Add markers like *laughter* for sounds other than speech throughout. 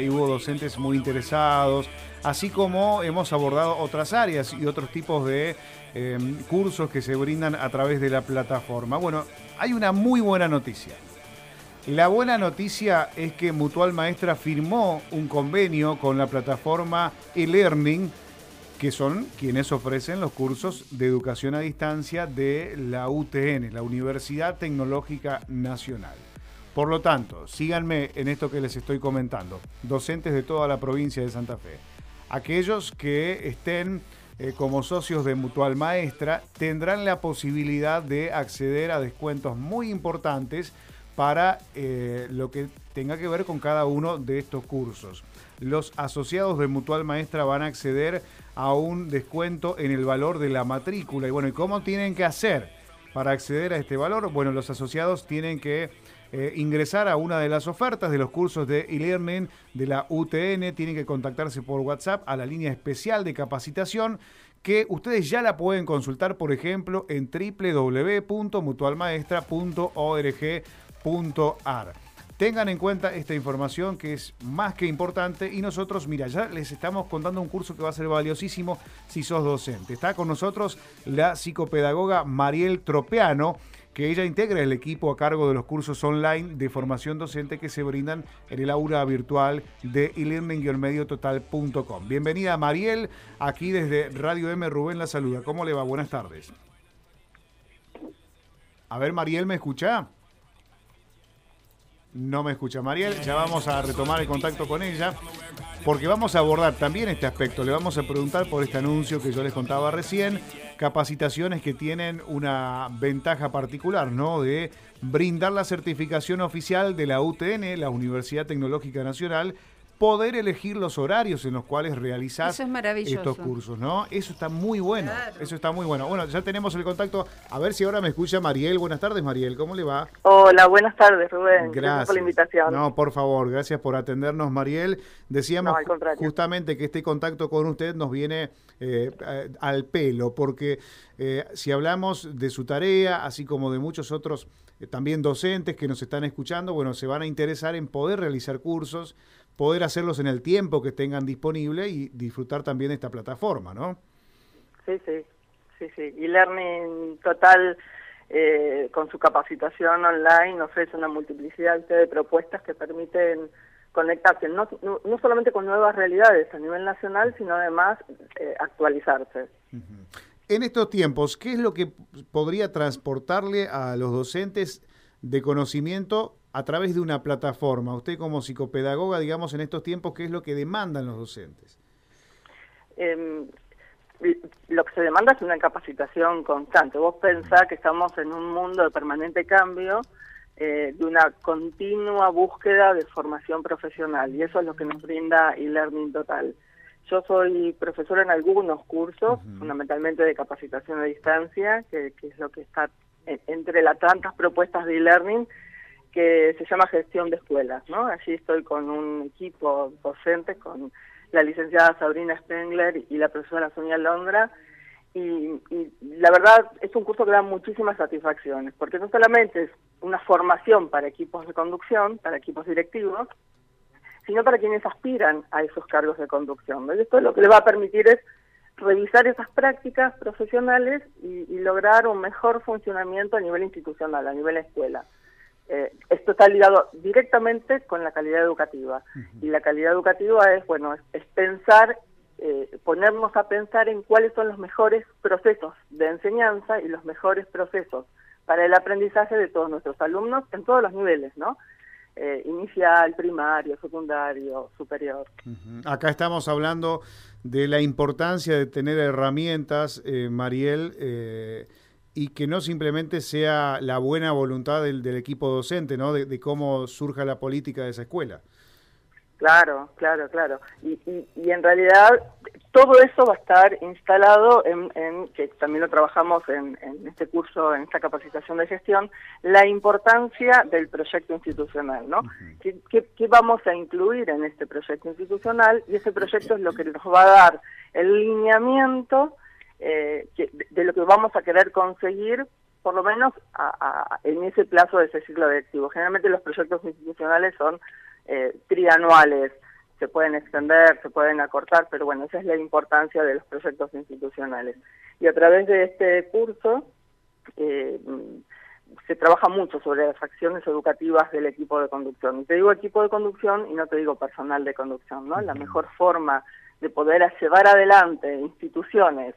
y hubo docentes muy interesados, así como hemos abordado otras áreas y otros tipos de eh, cursos que se brindan a través de la plataforma. Bueno, hay una muy buena noticia. La buena noticia es que Mutual Maestra firmó un convenio con la plataforma eLearning, que son quienes ofrecen los cursos de educación a distancia de la UTN, la Universidad Tecnológica Nacional. Por lo tanto, síganme en esto que les estoy comentando, docentes de toda la provincia de Santa Fe. Aquellos que estén eh, como socios de Mutual Maestra tendrán la posibilidad de acceder a descuentos muy importantes para eh, lo que tenga que ver con cada uno de estos cursos. Los asociados de Mutual Maestra van a acceder a un descuento en el valor de la matrícula. Y bueno, ¿y cómo tienen que hacer para acceder a este valor? Bueno, los asociados tienen que eh, ingresar a una de las ofertas de los cursos de e-learning de la UTN. Tienen que contactarse por WhatsApp a la línea especial de capacitación que ustedes ya la pueden consultar, por ejemplo, en www.mutualmaestra.org.ar. Tengan en cuenta esta información que es más que importante y nosotros, mira, ya les estamos contando un curso que va a ser valiosísimo si sos docente. Está con nosotros la psicopedagoga Mariel Tropeano que ella integra el equipo a cargo de los cursos online de formación docente que se brindan en el aula virtual de elearning-mediototal.com. Bienvenida Mariel, aquí desde Radio M, Rubén la saluda. ¿Cómo le va? Buenas tardes. A ver, Mariel, ¿me escucha? No me escucha Mariel, ya vamos a retomar el contacto con ella, porque vamos a abordar también este aspecto. Le vamos a preguntar por este anuncio que yo les contaba recién, capacitaciones que tienen una ventaja particular, ¿no? De brindar la certificación oficial de la UTN, la Universidad Tecnológica Nacional, poder elegir los horarios en los cuales realizar estos cursos, ¿no? Eso está muy bueno, eso está muy bueno. Bueno, ya tenemos el contacto, a ver si ahora me escucha Mariel. Buenas tardes, Mariel, ¿cómo le va? Hola, buenas tardes, Rubén. Gracias, por la invitación. No, por favor, gracias por atendernos, Mariel. Decíamos justamente que este contacto con usted nos viene eh, al pelo, porque eh, si hablamos de su tarea, así como de muchos otros eh, también docentes que nos están escuchando, bueno, se van a interesar en poder realizar cursos, poder hacerlos en el tiempo que tengan disponible y disfrutar también de esta plataforma, ¿no? Sí, sí, sí, sí. Y Learning Total, eh, con su capacitación online, ofrece una multiplicidad de propuestas que permiten conectarse no, no, solamente con nuevas realidades a nivel nacional, sino además eh, actualizarse. En estos tiempos, ¿qué es lo que podría transportarle a los docentes de conocimiento a través de una plataforma? Usted como psicopedagoga, digamos, en estos tiempos, ¿qué es lo que demandan los docentes? Em, lo que se demanda es una capacitación constante. Vos pensás que estamos en un mundo de permanente cambio, eh, de una continua búsqueda de formación profesional, y eso es lo que nos brinda e-learning total. Yo soy profesora en algunos cursos, fundamentalmente de capacitación a distancia, que, es lo que está entre las tantas propuestas de e-learning, que se llama gestión de escuelas. ¿no? Allí estoy con un equipo docente, con la licenciada Sabrina Spengler y la profesora Sonia Londra, y, y, la verdad es un curso que da muchísimas satisfacciones, porque no solamente es una formación para equipos de conducción, para equipos directivos, sino para quienes aspiran a esos cargos de conducción. Esto lo que le va a permitir es revisar esas prácticas profesionales y, lograr un mejor funcionamiento a nivel institucional, a nivel escuela. Eh, esto está ligado directamente con la calidad educativa. Y la calidad educativa es, bueno, es, pensar, eh, ponernos a pensar en cuáles son los mejores procesos de enseñanza y los mejores procesos para el aprendizaje de todos nuestros alumnos en todos los niveles, ¿no? Eh, inicial, primario, secundario, superior. Acá estamos hablando de la importancia de tener herramientas, eh, Mariel, eh, y que no simplemente sea la buena voluntad del, equipo docente, ¿no? De, de, cómo surja la política de esa escuela. Claro, claro, claro. Y, y, en realidad todo eso va a estar instalado en, que también lo trabajamos en, este curso, en esta capacitación de gestión, la importancia del proyecto institucional, ¿no? ¿Qué, vamos a incluir en este proyecto institucional? Y ese proyecto es lo que nos va a dar el lineamiento eh, de, lo que vamos a querer conseguir por lo menos en ese plazo de ese ciclo directivo. Generalmente los proyectos institucionales son eh, trianuales se pueden extender, se pueden acortar, pero bueno, esa es la importancia de los proyectos institucionales. Y a través de este curso eh, se trabaja mucho sobre las acciones educativas del equipo de conducción. Y te digo equipo de conducción y no te digo personal de conducción, ¿no? La mejor forma de poder llevar adelante instituciones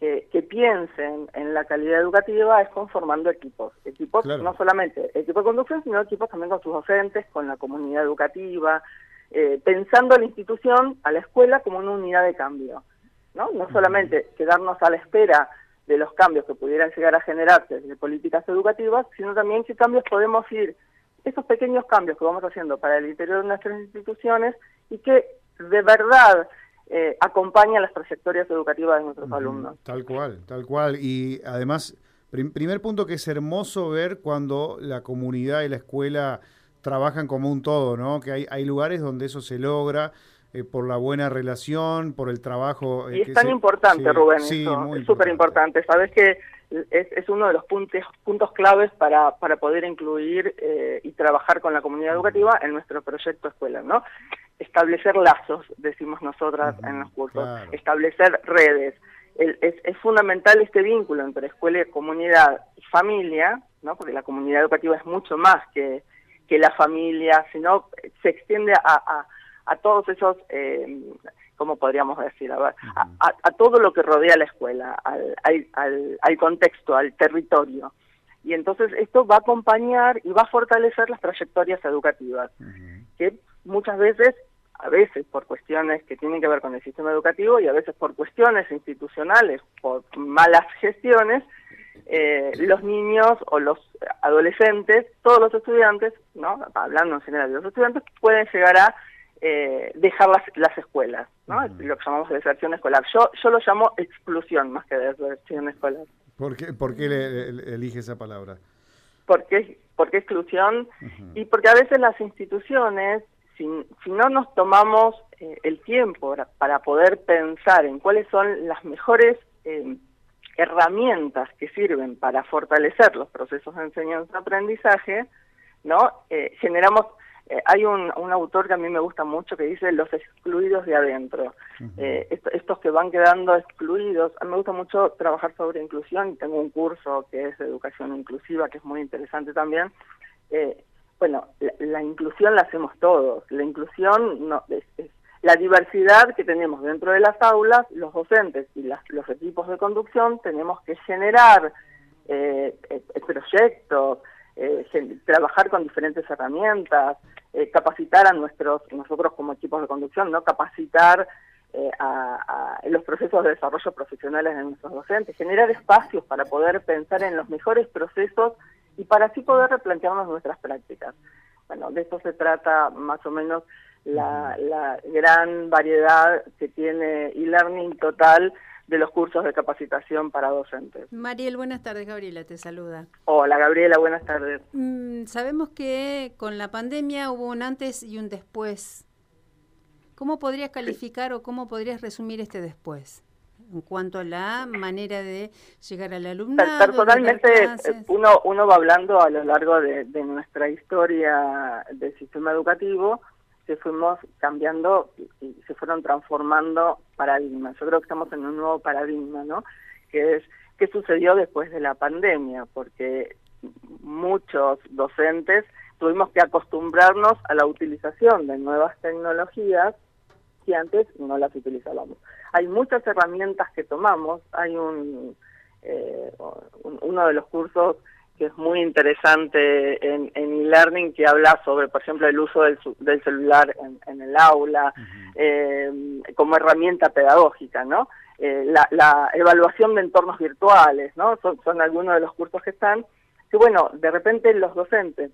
que, piensen en la calidad educativa es conformando equipos. Equipos, no solamente equipo de conducción, sino equipos también con sus docentes, con la comunidad educativa, eh, pensando a la institución, a la escuela, como una unidad de cambio. No, no solamente quedarnos a la espera de los cambios que pudieran llegar a generarse de políticas educativas, sino también qué cambios podemos ir, esos pequeños cambios que vamos haciendo para el interior de nuestras instituciones y que de verdad eh, acompañan las trayectorias educativas de nuestros alumnos. Tal cual, tal cual. Y además, primer punto que es hermoso ver cuando la comunidad y la escuela trabajan como un todo, ¿no? Que hay, hay lugares donde eso se logra eh, por la buena relación, por el trabajo. Eh, y es tan importante, Rubén, es súper importante. Sabes que es, es, uno de los puntos, puntos claves para, para poder incluir eh, y trabajar con la comunidad educativa en nuestro proyecto escuela, ¿no? Establecer lazos, decimos nosotras en los cursos, establecer redes. es, es fundamental este vínculo entre escuela, comunidad y familia, ¿no? Porque la comunidad educativa es mucho más que, que la familia, sino se extiende a a todos esos, eh, ¿cómo podríamos decir? A, a, todo lo que rodea la escuela, al, al, al, contexto, al territorio. Y entonces esto va a acompañar y va a fortalecer las trayectorias educativas, que muchas veces, a veces por cuestiones que tienen que ver con el sistema educativo y a veces por cuestiones institucionales, por malas gestiones, eh, los niños o los adolescentes, todos los estudiantes, no hablando en general de los estudiantes, pueden llegar a eh, dejar las, las escuelas, ¿no? lo que llamamos deserción escolar. Yo, yo lo llamo exclusión más que deserción escolar. ¿Por qué, por qué le, elige esa palabra? Porque, porque exclusión y porque a veces las instituciones, si, si no nos tomamos eh, el tiempo para, poder pensar en cuáles son las mejores eh, herramientas que sirven para fortalecer los procesos de enseñanza-aprendizaje, ¿no? generamos eh, hay un, un, autor que a mí me gusta mucho que dice los excluidos de adentro, eh, estos que van quedando excluidos. A mí me gusta mucho trabajar sobre inclusión y tengo un curso que es de educación inclusiva que es muy interesante también. Eh, bueno, la, inclusión la hacemos todos, la inclusión no, es, la diversidad que tenemos dentro de las aulas, los docentes y las, los equipos de conducción tenemos que generar proyectos, trabajar con diferentes herramientas, eh, capacitar a nuestros, nosotros como equipos de conducción, no capacitar eh, a, los procesos de desarrollo profesionales de nuestros docentes, generar espacios para poder pensar en los mejores procesos y para así poder replantearnos nuestras prácticas. Bueno, de esto se trata más o menos la, la gran variedad que tiene e-learning total de los cursos de capacitación para docentes. Mariel, buenas tardes. Gabriela te saluda. Hola, Gabriela, buenas tardes. Mm, sabemos que con la pandemia hubo un antes y un después. ¿Cómo podrías calificar o cómo podrías resumir este después? En cuanto a la manera de llegar al alumnado. Personalmente, eh, uno, uno va hablando a lo largo de, de nuestra historia del sistema educativo se fuimos cambiando y se fueron transformando paradigmas. Yo creo que estamos en un nuevo paradigma, ¿no? Que es qué sucedió después de la pandemia, porque muchos docentes tuvimos que acostumbrarnos a la utilización de nuevas tecnologías que antes no las utilizábamos. Hay muchas herramientas que tomamos, hay un, eh, uno de los cursos que es muy interesante en, e-learning, que habla sobre, por ejemplo, el uso del, del celular en, el aula eh, como herramienta pedagógica, ¿no? Eh, la, evaluación de entornos virtuales, ¿no? Son, algunos de los cursos que están, que bueno, de repente los docentes,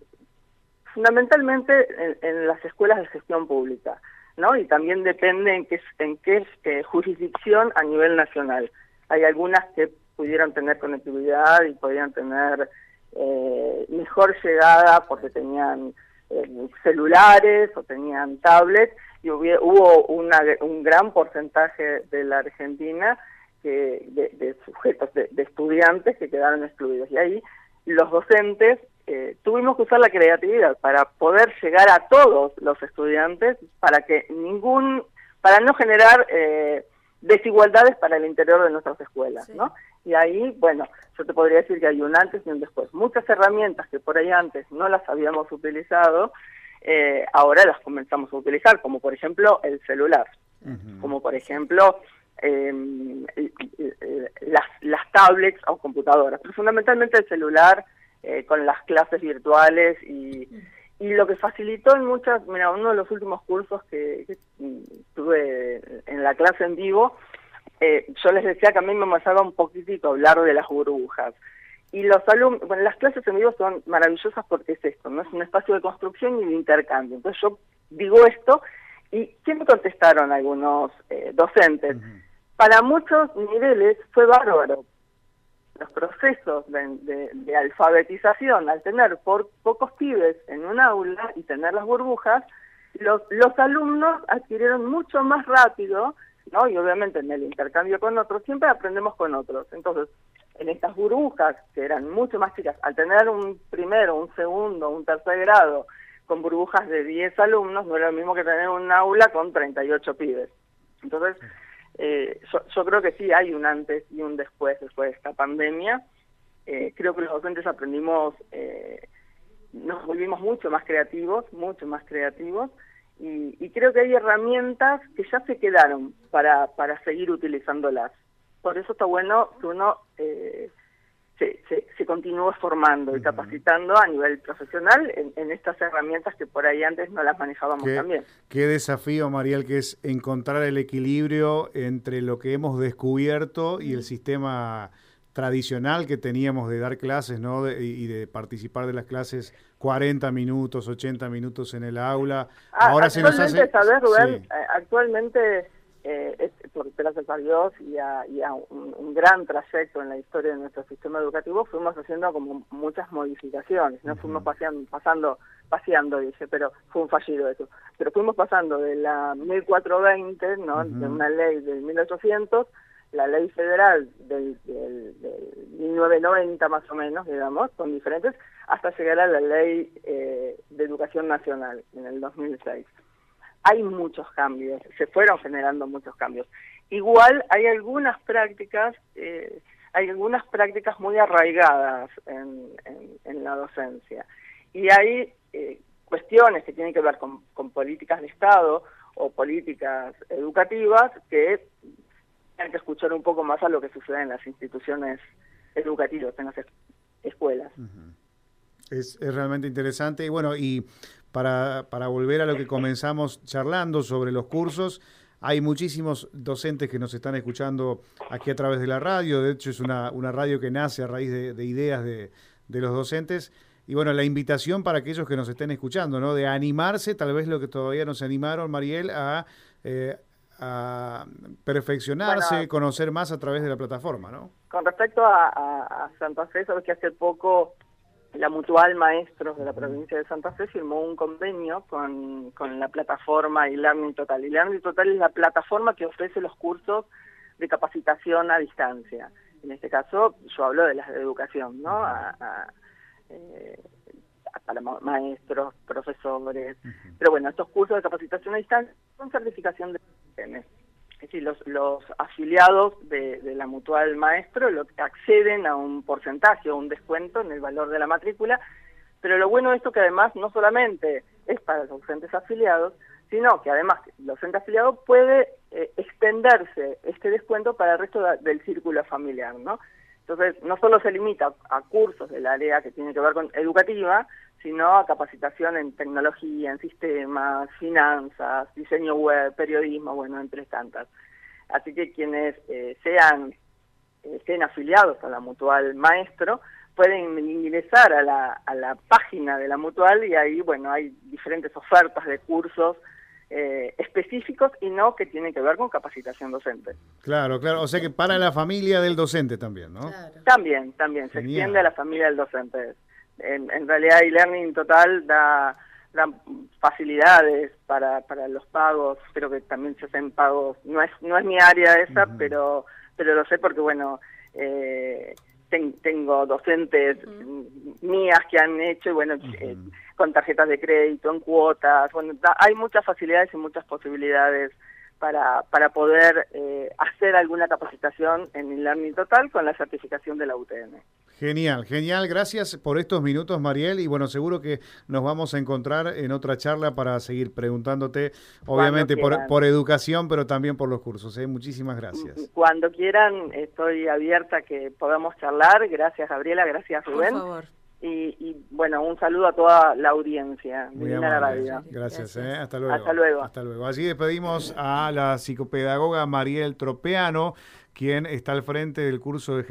fundamentalmente en, las escuelas de gestión pública, ¿no? Y también depende en qué, en qué eh, jurisdicción a nivel nacional. Hay algunas que pudieron tener conectividad y podían tener eh, mejor llegada porque tenían eh, celulares o tenían tablets y hubo, una, un gran porcentaje de la Argentina que, de, sujetos, de, estudiantes que quedaron excluidos. Y ahí los docentes eh, tuvimos que usar la creatividad para poder llegar a todos los estudiantes, para que ningún, para no generar eh, desigualdades para el interior de nuestras escuelas, ¿no? Y ahí, bueno, yo te podría decir que hay un antes y un después. Muchas herramientas que por ahí antes no las habíamos utilizado, eh, ahora las comenzamos a utilizar, como por ejemplo el celular, como por ejemplo em, las, las tablets o computadoras, pero fundamentalmente el celular eh, con las clases virtuales y, y lo que facilitó en muchas, mira, uno de los últimos cursos que, tuve en la clase en vivo, eh, yo les decía que a mí me pasaba un poquitito hablar de las burbujas. Y los alumnos, bueno, las clases en vivo son maravillosas porque es esto, no es un espacio de construcción y de intercambio. Entonces yo digo esto y ¿qué me contestaron algunos eh, docentes? Para muchos niveles fue bárbaro, los procesos de, alfabetización, al tener por pocos pibes en un aula y tener las burbujas, los, los alumnos adquirieron mucho más rápido, ¿no? Y obviamente en el intercambio con otros, siempre aprendemos con otros. Entonces, en estas burbujas, que eran mucho más chicas, al tener un primero, un segundo, un tercer grado, con burbujas de 10 alumnos, no era lo mismo que tener un aula con 38 pibes. Entonces, eh, yo, creo que sí hay un antes y un después después de esta pandemia. Eh, creo que los docentes aprendimos, eh, nos volvimos mucho más creativos, mucho más creativos, y, creo que hay herramientas que ya se quedaron para, para seguir utilizándolas. Por eso está bueno que uno eh, se, se, continúa formando y capacitando a nivel profesional en, estas herramientas que por ahí antes no las manejábamos también. Qué desafío, Mariel, que es encontrar el equilibrio entre lo que hemos descubierto y el sistema tradicional que teníamos de dar clases ¿no? y de participar de las clases 40 minutos, 80 minutos en el aula. Ah, Ahora se nos hace... Rubén, eh, actualmente eh, gracias a Dios y a, un, gran trayecto en la historia de nuestro sistema educativo, fuimos haciendo como muchas modificaciones, no fuimos paseando, pasando, paseando, dice, pero fue un fallido eso, pero fuimos pasando de la 1420, ¿no? de una ley del 1800, la ley federal del, del, 1990 más o menos, digamos, con diferentes, hasta llegar a la ley eh, de educación nacional en el 2006 hay muchos cambios, se fueron generando muchos cambios. Igual hay algunas prácticas, eh, hay algunas prácticas muy arraigadas en, la docencia y hay eh, cuestiones que tienen que ver con, políticas de Estado o políticas educativas que hay que escuchar un poco más a lo que sucede en las instituciones educativas, en las escuelas. es, es realmente interesante y bueno, y para, para volver a lo que comenzamos charlando sobre los cursos. Hay muchísimos docentes que nos están escuchando aquí a través de la radio. De hecho, es una, una radio que nace a raíz de, ideas de, los docentes. Y bueno, la invitación para aquellos que nos estén escuchando, ¿no? De animarse, tal vez lo que todavía no se animaron, Mariel, a, eh, a perfeccionarse, conocer más a través de la plataforma, ¿no? Con respecto a, a Santa Fe, sabes que hace poco la Mutual Maestros de la provincia de Santa Fe firmó un convenio con, con la plataforma e-learning total. E-learning total es la plataforma que ofrece los cursos de capacitación a distancia. En este caso, yo hablo de las de educación, ¿no? A, eh, para maestros, profesores. Pero bueno, estos cursos de capacitación a distancia son certificación de es decir, los, los afiliados de, la mutual maestro lo, acceden a un porcentaje o un descuento en el valor de la matrícula, pero lo bueno de esto que además no solamente es para los docentes afiliados, sino que además el docente afiliado puede eh, extenderse este descuento para el resto del círculo familiar, ¿no? Entonces, no solo se limita a cursos del área que tiene que ver con educativa, sino a capacitación en tecnología, en sistemas, finanzas, diseño web, periodismo, bueno, entre tantas. Así que quienes eh, sean estén afiliados a la Mutual Maestro pueden ingresar a la, a la página de la Mutual y ahí, bueno, hay diferentes ofertas de cursos eh, específicos y no que tienen que ver con capacitación docente. Claro, claro. O sea que para la familia del docente también, ¿no? También, también. Se extiende a la familia del docente en, realidad e-learning total da, da facilidades para, para los pagos, creo que también se hacen pagos, no es, no es mi área esa, pero, pero lo sé porque bueno, eh, tengo docentes mías que han hecho, y bueno, eh, con tarjetas de crédito, en cuotas, bueno, hay muchas facilidades y muchas posibilidades para, para poder eh, hacer alguna capacitación en el learning total con la certificación de la UTN. Genial, genial. Gracias por estos minutos, Mariel. Y bueno, seguro que nos vamos a encontrar en otra charla para seguir preguntándote, obviamente por, por, educación, pero también por los cursos. ¿eh? Muchísimas gracias. *laughs* Cuando quieran, estoy abierta a que podamos charlar. Gracias, Gabriela. Gracias, Rubén. Por favor. Y, bueno, un saludo a toda la audiencia Muy amable. Gracias, ¿eh? hasta luego. Hasta luego. Hasta luego. Así despedimos a la psicopedagoga Mariel Tropeano, quien está al frente del curso de